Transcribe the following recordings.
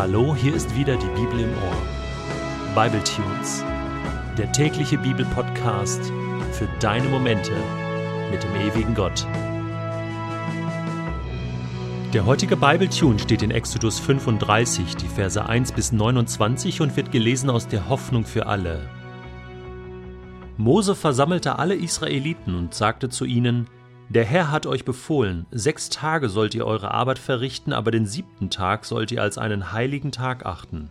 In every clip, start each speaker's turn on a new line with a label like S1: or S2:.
S1: Hallo, hier ist wieder die Bibel im Ohr. Bible Tunes, der tägliche Bibelpodcast für deine Momente mit dem ewigen Gott. Der heutige Bible Tune steht in Exodus 35, die Verse 1 bis 29 und wird gelesen aus der Hoffnung für alle. Mose versammelte alle Israeliten und sagte zu ihnen: der Herr hat euch befohlen, sechs Tage sollt ihr eure Arbeit verrichten, aber den siebten Tag sollt ihr als einen heiligen Tag achten.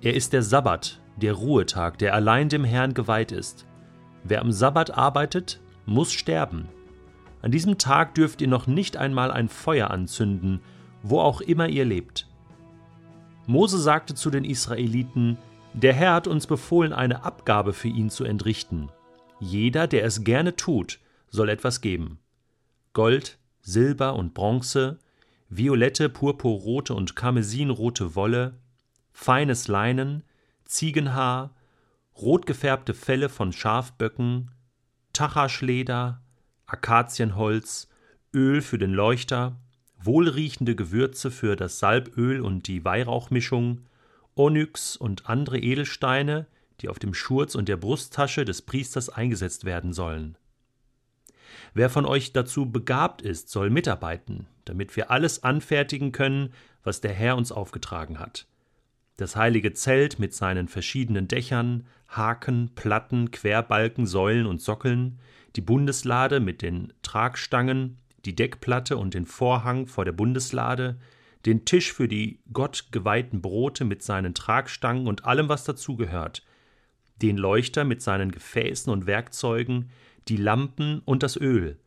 S1: Er ist der Sabbat, der Ruhetag, der allein dem Herrn geweiht ist. Wer am Sabbat arbeitet, muss sterben. An diesem Tag dürft ihr noch nicht einmal ein Feuer anzünden, wo auch immer ihr lebt. Mose sagte zu den Israeliten, der Herr hat uns befohlen, eine Abgabe für ihn zu entrichten. Jeder, der es gerne tut, soll etwas geben. Gold, Silber und Bronze, violette, purpurrote und karmesinrote Wolle, feines Leinen, Ziegenhaar, rot gefärbte Felle von Schafböcken, Tachaschleder, Akazienholz, Öl für den Leuchter, wohlriechende Gewürze für das Salböl und die Weihrauchmischung, Onyx und andere Edelsteine, die auf dem Schurz und der Brusttasche des Priesters eingesetzt werden sollen. Wer von euch dazu begabt ist, soll mitarbeiten, damit wir alles anfertigen können, was der Herr uns aufgetragen hat. Das heilige Zelt mit seinen verschiedenen Dächern, Haken, Platten, Querbalken, Säulen und Sockeln, die Bundeslade mit den Tragstangen, die Deckplatte und den Vorhang vor der Bundeslade, den Tisch für die Gott geweihten Brote mit seinen Tragstangen und allem, was dazugehört, den Leuchter mit seinen Gefäßen und Werkzeugen, die Lampen und das Öl,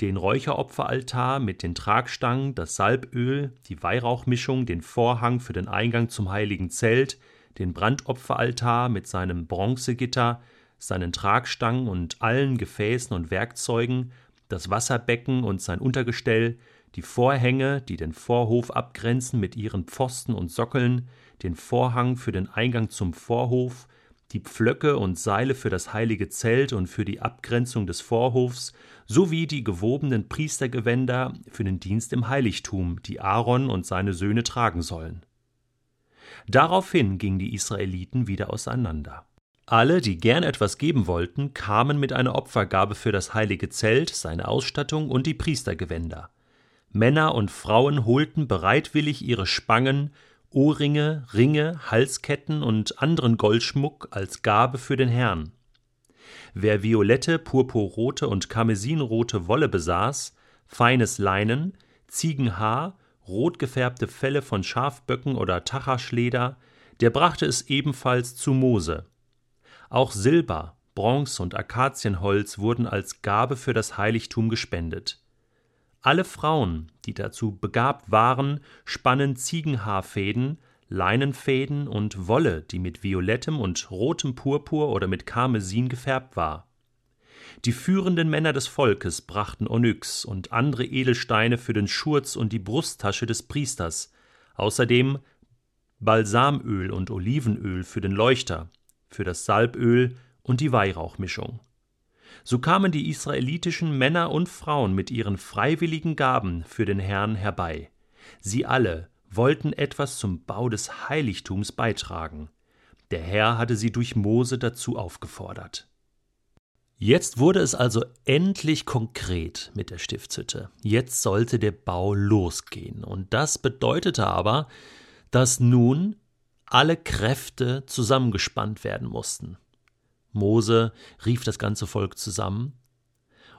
S1: den Räucheropferaltar mit den Tragstangen, das Salböl, die Weihrauchmischung, den Vorhang für den Eingang zum heiligen Zelt, den Brandopferaltar mit seinem Bronzegitter, seinen Tragstangen und allen Gefäßen und Werkzeugen, das Wasserbecken und sein Untergestell, die Vorhänge, die den Vorhof abgrenzen mit ihren Pfosten und Sockeln, den Vorhang für den Eingang zum Vorhof, die Pflöcke und Seile für das heilige Zelt und für die Abgrenzung des Vorhofs, sowie die gewobenen Priestergewänder für den Dienst im Heiligtum, die Aaron und seine Söhne tragen sollen. Daraufhin gingen die Israeliten wieder auseinander. Alle, die gern etwas geben wollten, kamen mit einer Opfergabe für das heilige Zelt, seine Ausstattung und die Priestergewänder. Männer und Frauen holten bereitwillig ihre Spangen, Ohrringe, Ringe, Halsketten und anderen Goldschmuck als Gabe für den Herrn. Wer violette, purpurrote und karmesinrote Wolle besaß, feines Leinen, Ziegenhaar, rot gefärbte Felle von Schafböcken oder Tachaschleder, der brachte es ebenfalls zu Mose. Auch Silber, Bronze und Akazienholz wurden als Gabe für das Heiligtum gespendet. Alle Frauen, die dazu begabt waren, spannen Ziegenhaarfäden, Leinenfäden und Wolle, die mit violettem und rotem Purpur oder mit Karmesin gefärbt war. Die führenden Männer des Volkes brachten Onyx und andere Edelsteine für den Schurz und die Brusttasche des Priesters, außerdem Balsamöl und Olivenöl für den Leuchter, für das Salböl und die Weihrauchmischung. So kamen die israelitischen Männer und Frauen mit ihren freiwilligen Gaben für den Herrn herbei. Sie alle wollten etwas zum Bau des Heiligtums beitragen. Der Herr hatte sie durch Mose dazu aufgefordert. Jetzt wurde es also endlich konkret mit der Stiftshütte. Jetzt sollte der Bau losgehen. Und das bedeutete aber, dass nun alle Kräfte zusammengespannt werden mussten. Mose rief das ganze Volk zusammen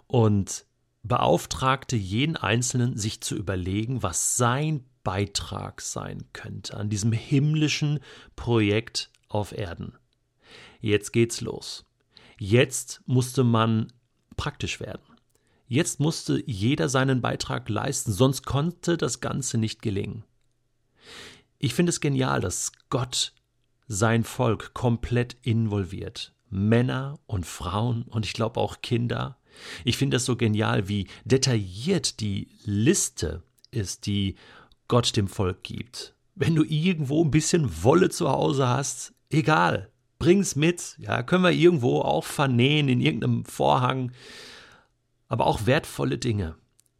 S1: und beauftragte jeden Einzelnen, sich zu überlegen, was sein Beitrag sein könnte an diesem himmlischen Projekt auf Erden. Jetzt geht's los. Jetzt musste man praktisch werden. Jetzt musste jeder seinen Beitrag leisten, sonst konnte das Ganze nicht gelingen. Ich finde es genial, dass Gott sein Volk komplett involviert. Männer und Frauen und ich glaube auch Kinder. Ich finde das so genial, wie detailliert die Liste ist, die Gott dem Volk gibt. Wenn du irgendwo ein bisschen Wolle zu Hause hast, egal, bring's mit. Ja, können wir irgendwo auch vernähen in irgendeinem Vorhang. Aber auch wertvolle Dinge.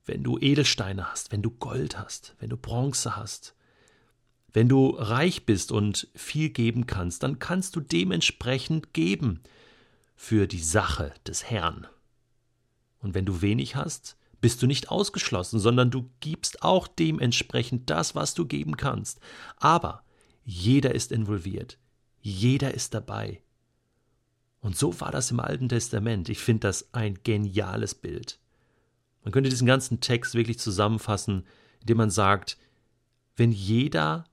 S1: Wenn du Edelsteine hast, wenn du Gold hast, wenn du Bronze hast, Wenn du reich bist und viel geben kannst, dann kannst du dementsprechend geben für die Sache des Herrn. Und wenn du wenig hast, bist du nicht ausgeschlossen, sondern du gibst auch dementsprechend das, was du geben kannst. Aber jeder ist involviert, jeder ist dabei. Und so war das im Alten Testament. Ich finde das ein geniales Bild. Man könnte diesen ganzen Text wirklich zusammenfassen, indem man sagt, wenn jeder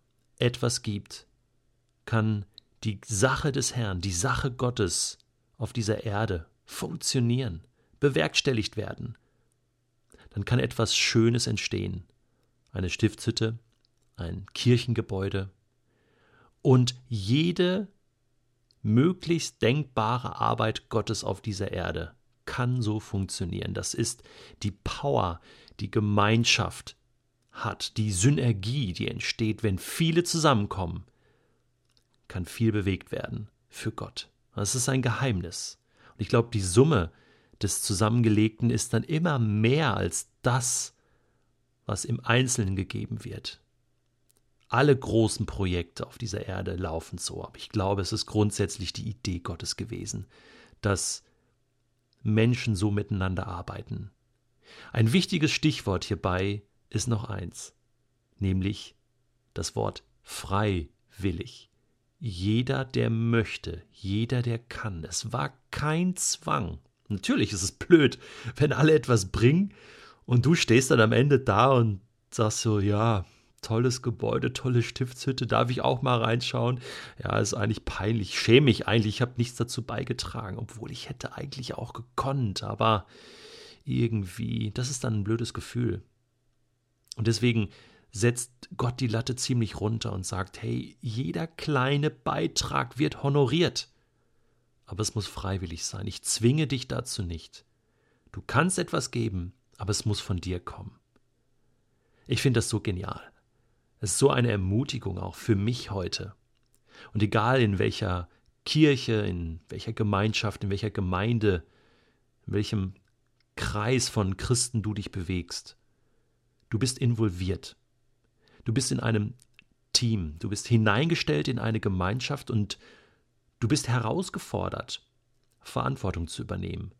S1: etwas gibt, kann die Sache des Herrn, die Sache Gottes auf dieser Erde funktionieren, bewerkstelligt werden. Dann kann etwas Schönes entstehen. Eine Stiftshütte, ein Kirchengebäude. Und jede möglichst denkbare Arbeit Gottes auf dieser Erde kann so funktionieren. Das ist die Power, die Gemeinschaft, hat, die Synergie, die entsteht, wenn viele zusammenkommen, kann viel bewegt werden für Gott. Das ist ein Geheimnis. Und ich glaube, die Summe des Zusammengelegten ist dann immer mehr als das, was im Einzelnen gegeben wird. Alle großen Projekte auf dieser Erde laufen so, aber ich glaube, es ist grundsätzlich die Idee Gottes gewesen, dass Menschen so miteinander arbeiten. Ein wichtiges Stichwort hierbei ist noch eins, nämlich das Wort freiwillig. Jeder, der möchte, jeder, der kann. Es war kein Zwang. Natürlich ist es blöd, wenn alle etwas bringen und du stehst dann am Ende da und sagst so, ja, tolles Gebäude, tolle Stiftshütte, darf ich auch mal reinschauen? Ja, ist eigentlich peinlich, schäme mich eigentlich, ich habe nichts dazu beigetragen, obwohl ich hätte eigentlich auch gekonnt, aber irgendwie, das ist dann ein blödes Gefühl. Und deswegen setzt Gott die Latte ziemlich runter und sagt, hey, jeder kleine Beitrag wird honoriert. Aber es muss freiwillig sein. Ich zwinge dich dazu nicht. Du kannst etwas geben, aber es muss von dir kommen. Ich finde das so genial. Es ist so eine Ermutigung auch für mich heute. Und egal in welcher Kirche, in welcher Gemeinschaft, in welcher Gemeinde, in welchem Kreis von Christen du dich bewegst, Du bist involviert. Du bist in einem Team. Du bist hineingestellt in eine Gemeinschaft und du bist herausgefordert, Verantwortung zu übernehmen.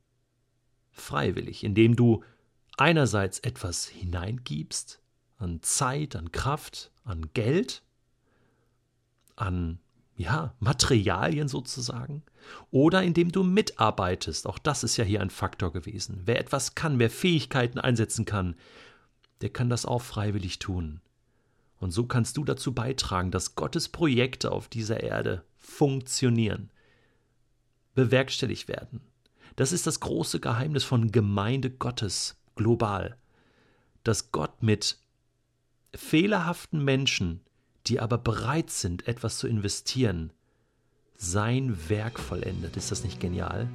S1: Freiwillig, indem du einerseits etwas hineingibst an Zeit, an Kraft, an Geld, an ja, Materialien sozusagen, oder indem du mitarbeitest. Auch das ist ja hier ein Faktor gewesen. Wer etwas kann, wer Fähigkeiten einsetzen kann, der kann das auch freiwillig tun. Und so kannst du dazu beitragen, dass Gottes Projekte auf dieser Erde funktionieren, bewerkstelligt werden. Das ist das große Geheimnis von Gemeinde Gottes global, dass Gott mit fehlerhaften Menschen, die aber bereit sind, etwas zu investieren, sein Werk vollendet. Ist das nicht genial?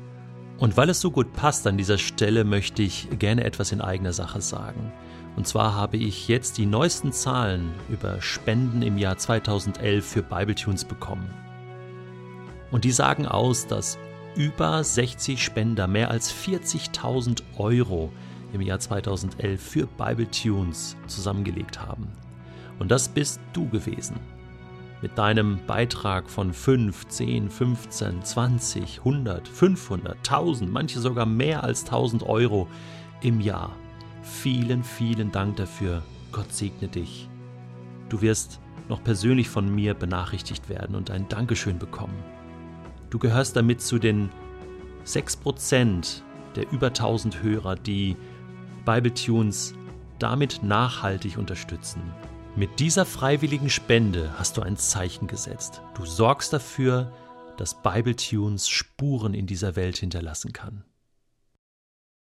S1: Und weil es so gut passt an dieser Stelle, möchte ich gerne etwas in eigener Sache sagen. Und zwar habe ich jetzt die neuesten Zahlen über Spenden im Jahr 2011 für Bibletunes bekommen. Und die sagen aus, dass über 60 Spender mehr als 40.000 Euro im Jahr 2011 für Bibletunes zusammengelegt haben. Und das bist du gewesen. Mit deinem Beitrag von 5, 10, 15, 20, 100, 500, 1000, manche sogar mehr als 1000 Euro im Jahr. Vielen, vielen Dank dafür. Gott segne dich. Du wirst noch persönlich von mir benachrichtigt werden und ein Dankeschön bekommen. Du gehörst damit zu den 6% der über 1000 Hörer, die Bibletunes damit nachhaltig unterstützen. Mit dieser freiwilligen Spende hast du ein Zeichen gesetzt. Du sorgst dafür, dass Bibletunes Spuren in dieser Welt hinterlassen kann.